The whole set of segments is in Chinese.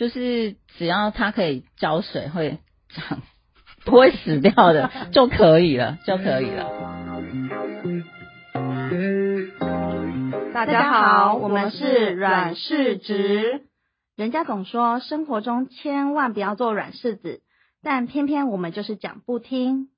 就是只要它可以浇水会长，不会死掉的 就可以了，就可以了。大家好，我们是软柿子。人家总说生活中千万不要做软柿子，但偏偏我们就是讲不听。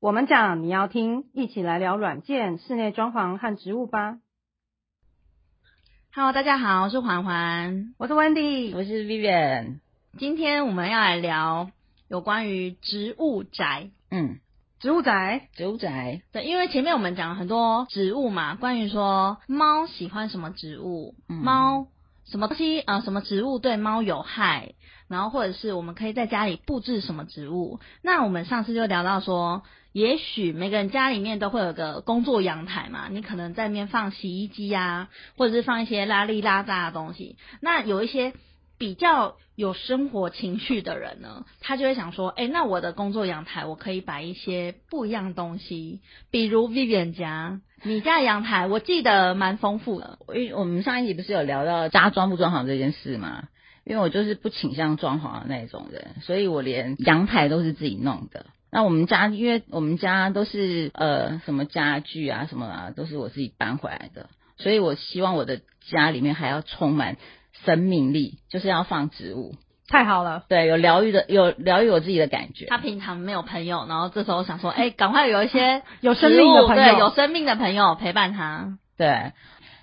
我们讲你要听，一起来聊软件、室内装潢和植物吧。Hello，大家好，我是环环。我是 Wendy，我是 Vivian，今天我们要来聊有关于植物宅。嗯，植物宅。植物宅，对，因为前面我们讲了很多植物嘛，关于说猫喜欢什么植物，嗯猫什么东西呃什么植物对猫有害，然后或者是我们可以在家里布置什么植物。那我们上次就聊到说，也许每个人家里面都会有个工作阳台嘛，你可能在里面放洗衣机啊，或者是放一些拉里拉杂的东西。那有一些比较有生活情趣的人呢，他就会想说，哎、那我的工作阳台我可以摆一些不一样东西，比如 Vivian 家，你家的阳台我记得蛮丰富的，因为我们上一集不是有聊到家装不装潢这件事嘛？因为我就是不倾向装潢的那种人，所以我连阳台都是自己弄的。那我们家，因为我们家都是呃什么家具啊什么啊，都是我自己搬回来的，所以我希望我的家里面还要充满生命力，就是要放植物，太好了，对，有疗愈的，有疗愈我自己的感觉。他平常没有朋友，然后这时候想说，哎、赶快有一些 有生命的朋友对，有生命的朋友陪伴他。对，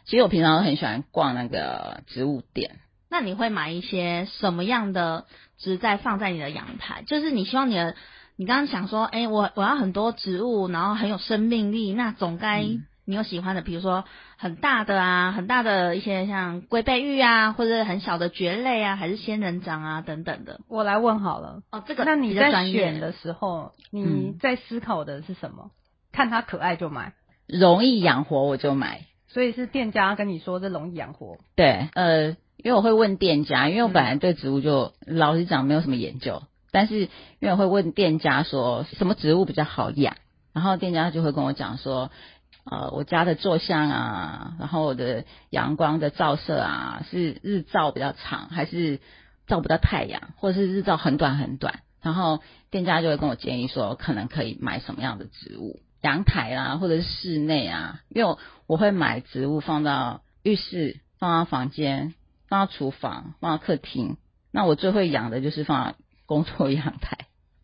其实我平常都很喜欢逛那个植物店。那你会买一些什么样的植栽放在你的阳台？就是你希望你的，你刚刚想说，哎、我我要很多植物，然后很有生命力，那总该嗯你有喜欢的，比如说很大的啊，很大的一些像龟背玉啊，或者很小的蕨类啊，还是仙人掌啊等等的。我来问好了。哦，这个那你在选的时候，你嗯在思考的是什么？看它可爱就买，容易养活我就买。所以是店家跟你说这容易养活。对，呃，因为我会问店家，因为我本来对植物就、老实讲没有什么研究，但是因为我会问店家说什么植物比较好养，然后店家就会跟我讲说，呃，我家的坐向啊，然后我的阳光的照射啊，是日照比较长，还是照不到太阳，或者是日照很短很短，然后店家就会跟我建议说，可能可以买什么样的植物。阳台啦，或者是室内啊，因为我我会买植物放到浴室、放到房间、放到厨房、放到客厅。那我最会养的就是放到工作 阳台。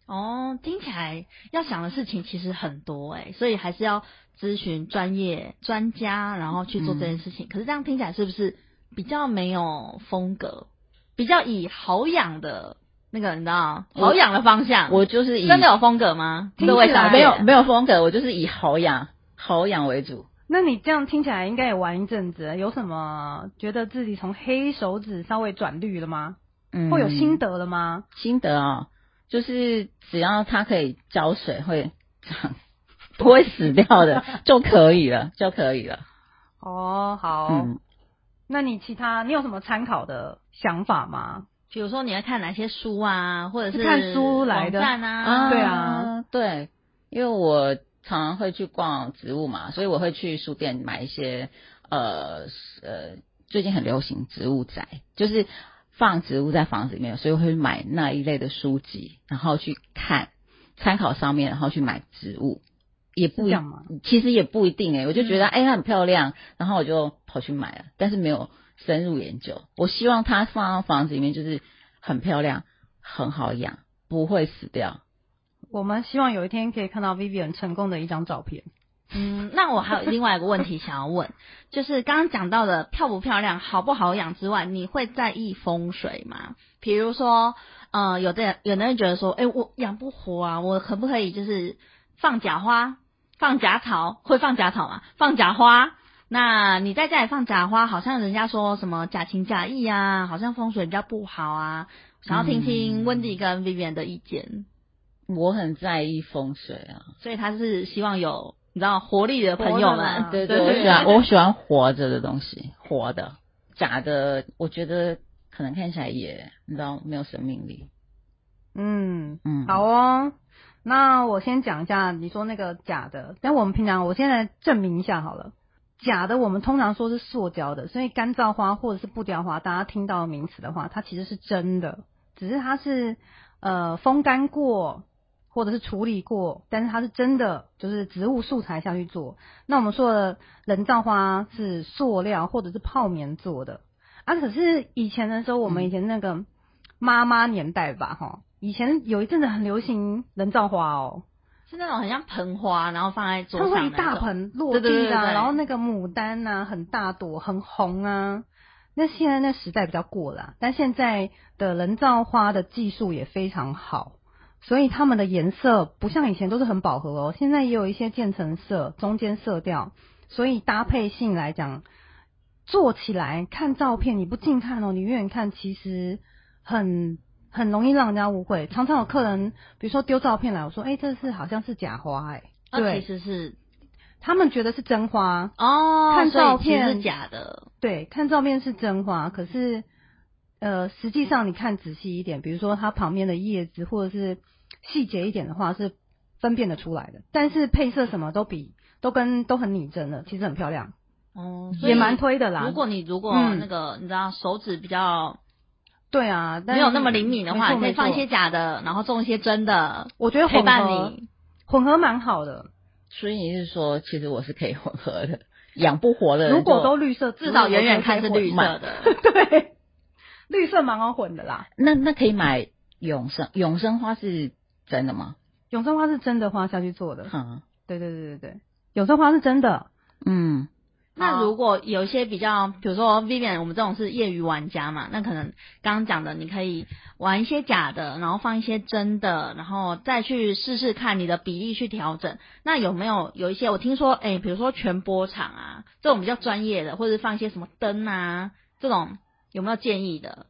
哦，听起来要想的事情其实很多哎，所以还是要咨询专业专家，然后去做这件事情。可是这样听起来是不是比较没有风格，比较以好养的那个你知道好养的方向？我就是以真的有风格吗？听起来这位小姐没有没有风格，我就是以好养好养为主。那你这样听起来应该也玩一阵子，有什么觉得自己从黑手指稍微转绿了吗？嗯会有心得了吗？心得啊、就是只要它可以浇水会长，不会死掉的就可以了，就可以了。哦，好，嗯，那你其他你有什么参考的想法吗？比如说你要看哪些书啊，或者是是看书来的啊？对啊，对，因为我常常会去逛植物嘛，所以我会去书店买一些呃呃，最近很流行植物宅，就是放植物在房子里面，所以我会买那一类的书籍，然后去看参考上面，然后去买植物。也不一样吗？其实也不一定诶、我就觉得嗯哎、它很漂亮，然后我就跑去买了，但是没有深入研究。我希望它放到房子里面就是很漂亮，很好养，不会死掉。我们希望有一天可以看到 Vivian 成功的一张照片。嗯，那我还有另外一个问题想要问，就是刚刚讲到的漂不漂亮、好不好养之外，你会在意风水吗？比如说，呃，有的人有的人觉得说，哎、我养不活啊，我可不可以就是放假花、放假草？会放假草吗？放假花？那你在家里放假花，好像人家说什么假情假意啊，好像风水比较不好啊。想要听听嗯温迪跟 Vivian 的意见，我很在意风水啊，所以他是希望有你知道活力的朋友们。嘛，对对我喜欢我喜欢活着的东西，活的，假的，我觉得可能看起来也你知道没有生命力。嗯，嗯，好哦。那我先讲一下你说那个假的，但我们平常我现在证明一下好了。假的我们通常说是塑胶的，所以干燥花或者是布雕花，大家听到名词的话，它其实是真的，只是它是呃风干过或者是处理过，但是它是真的，就是植物素材下去做。那我们说的人造花是塑料或者是泡棉做的啊，可是以前的时候，我们以前那个妈妈年代吧，哈，以前有一阵子很流行人造花哦。是那种很像盆花，然后放在桌上它会一大盆落地的，对对对对然后那个牡丹呐、很大朵，很红啊。那现在那时代比较过了啊，但现在的人造花的技术也非常好，所以它们的颜色不像以前都是很饱和哦，现在也有一些渐层色、中间色调，所以搭配性来讲，做起来看照片你不近看哦，你远远看其实很很容易让人家误会。常常有客人，比如说丢照片来，我说：“哎、这是好像是假花、哎。”那对其实是他们觉得是真花，哦，看照片是假的。对，看照片是真花，可是呃，实际上你看仔细一点，比如说它旁边的叶子或者是细节一点的话，是分辨得出来的。但是配色什么都比都跟都很拟真的，其实很漂亮，哦，也蛮推的啦。如果你如果嗯那个、你知道手指比较对啊，但没有那么灵敏的话，你可以放一些假的，然后种一些真的，我觉得陪伴混合你。混合蛮好的。所以你是说，其实我是可以混合的，养不活的如果都绿色，至少远远看是绿色，的。对，绿色蛮好混的啦。那那可以买永生永生花是真的吗？永生花是真的花下去做的，哈，对对对对对，永生花是真的。嗯，那如果有一些比较，比如说 Vivian，我们这种是业余玩家嘛，那可能刚刚讲的，你可以玩一些假的，然后放一些真的，然后再去试试看你的比例去调整。那有没有有一些我听说，哎、比如说全波场啊，这种比较专业的，或者是放一些什么灯啊，这种有没有建议的？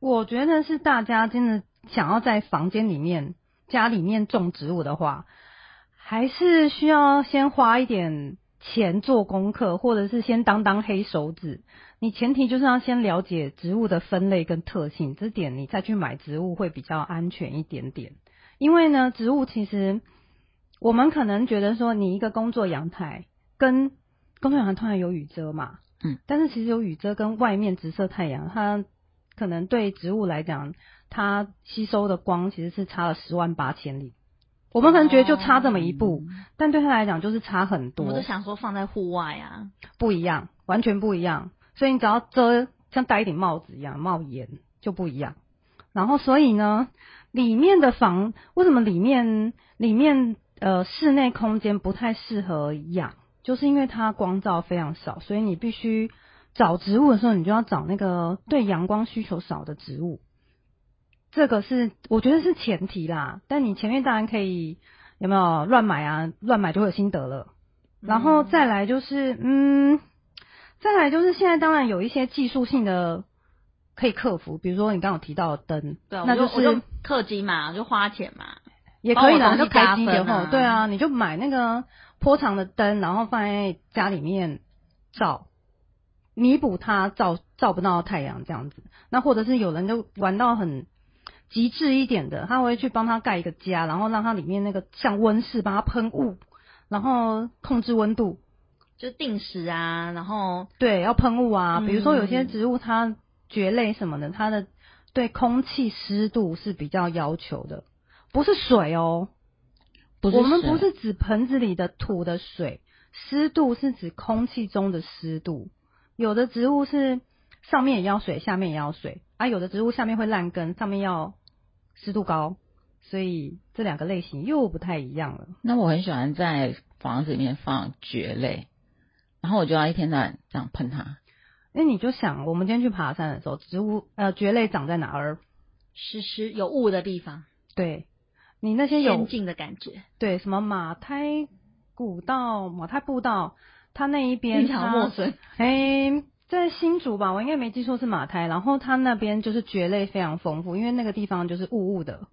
我觉得是大家真的想要在房间里面、家里面种植物的话，还是需要先花一点钱做功课，或者是先当当黑手指。你前提就是要先了解植物的分类跟特性，这点你再去买植物会比较安全一点点。因为呢，植物其实我们可能觉得说，你一个工作阳台跟工作阳台突然有雨遮嘛，嗯，但是其实有雨遮跟外面直射太阳，它可能对植物来讲，它吸收的光其实是差了十万八千里。我们可能觉得就差这么一步，但对他来讲就是差很多我们都，想说放在户外啊，不一样，完全不一样。所以你只要遮，像戴一顶帽子一样帽檐就不一样。然后所以呢，里面的房为什么里面里面呃室内空间不太适合养，就是因为它光照非常少，所以你必须找植物的时候，你就要找那个对阳光需求少的植物。这个是我觉得是前提啦，但你前面当然可以有没有乱买啊？乱买就会有心得了。然后再来就是，嗯，再来就是现在当然有一些技术性的可以克服，比如说你刚刚有提到的灯，对啊，那就我就氪金嘛，就花钱嘛。也可以啦，就帮我东西加开机以后，对啊，你就买那个坡长的灯，然后放在家里面照，弥补它照照不到太阳这样子。那或者是有人就玩到很极致一点的，他会去帮他盖一个家，然后让它里面那个像温室帮它喷雾，然后控制温度，就定时啊，然后对，要喷雾啊。嗯比如说有些植物它蕨类什么的，它的对空气湿度是比较要求的，不是水哦。不是我们不是指盆子里的土的水，湿度是指空气中的湿度。有的植物是上面也要水，下面也要水，啊，有的植物下面会烂根，上面要湿度高，所以这两个类型又不太一样了。那我很喜欢在房子里面放蕨类，然后我就要一天到晚这样喷它。那你就想，我们今天去爬山的时候，植物呃蕨类长在哪儿？湿湿有雾的地方，对你那些有仙境的感觉，对什么马胎古道、马胎步道，它那一边非常它陌生。哎，在新竹吧，我应该没记错是马胎，然后它那边就是蕨类非常丰富，因为那个地方就是雾雾的，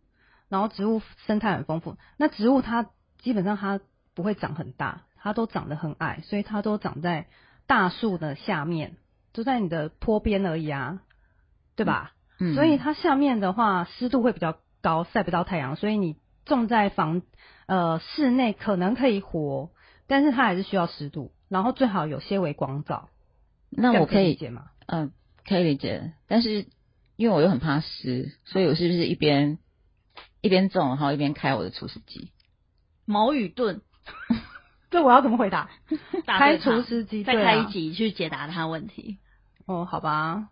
然后植物生态很丰富。那植物它基本上它不会长很大，它都长得很矮，所以它都长在大树的下面，就在你的坡边而已啊，对吧？嗯，所以它下面的话湿度会比较高，晒不到太阳，所以你种在房呃室内可能可以活，但是它还是需要湿度，然后最好有些微光照。那我可以，理解吗？嗯、可以理解，但是因为我又很怕湿，所以我是不是一边一边种，然后一边开我的除湿机？毛与盾，这我要怎么回答？开除湿机，再开一集去解答他的问题。哦，好吧，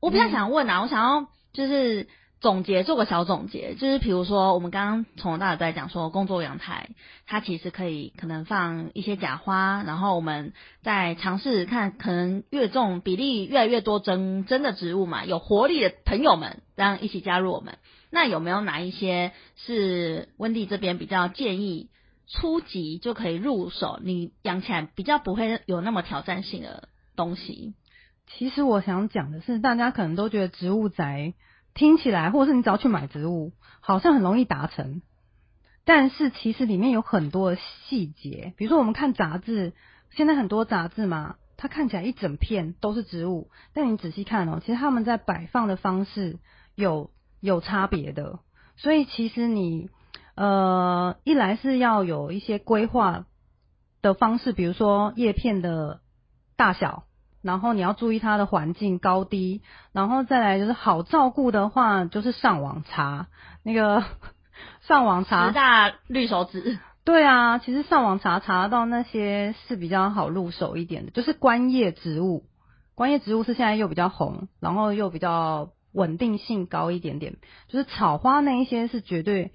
我比较想问啊，我想要就是总结，做个小总结，就是比如说我们刚刚从头到尾都在讲说，工作阳台它其实可以可能放一些假花，然后我们再尝试看，可能越种比例越来越多真真的植物嘛，有活力的朋友们，让一起加入我们。那有没有哪一些是温蒂这边比较建议初级就可以入手，你养起来比较不会有那么挑战性的东西？其实我想讲的是，大家可能都觉得植物宅听起来，或者是你只要去买植物，好像很容易达成。但是其实里面有很多的细节，比如说我们看杂志，现在很多杂志嘛，它看起来一整片都是植物，但你仔细看哦，其实他们在摆放的方式有有差别的。所以其实你呃，一来是要有一些规划的方式，比如说叶片的大小，然后你要注意它的环境高低，然后再来就是好照顾的话，就是上网查那个 上网查十查，大绿手指。对啊，其实上网查查到那些是比较好入手一点的，就是观叶植物，观叶植物是现在又比较红，然后又比较稳定性高一点点，就是草花那一些是绝对。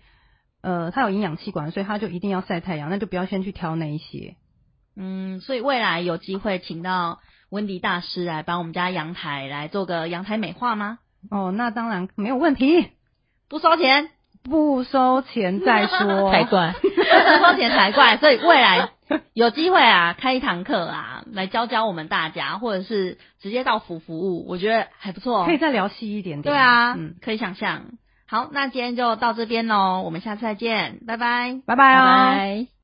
呃，它有营养气管，所以它就一定要晒太阳，那就不要先去挑那一些。嗯，所以未来有机会请到温迪大师来帮我们家阳台来做个阳台美化吗？哦，那当然没有问题，不收钱，不收钱再说。才怪！不收钱才怪。所以未来有机会啊，开一堂课啊，来教教我们大家，或者是直接到府服务，我觉得还不错。可以再聊细一点点。对啊，嗯，可以想象。好，那今天就到这边喽，我们下次再见，拜拜。拜拜拜哦。拜。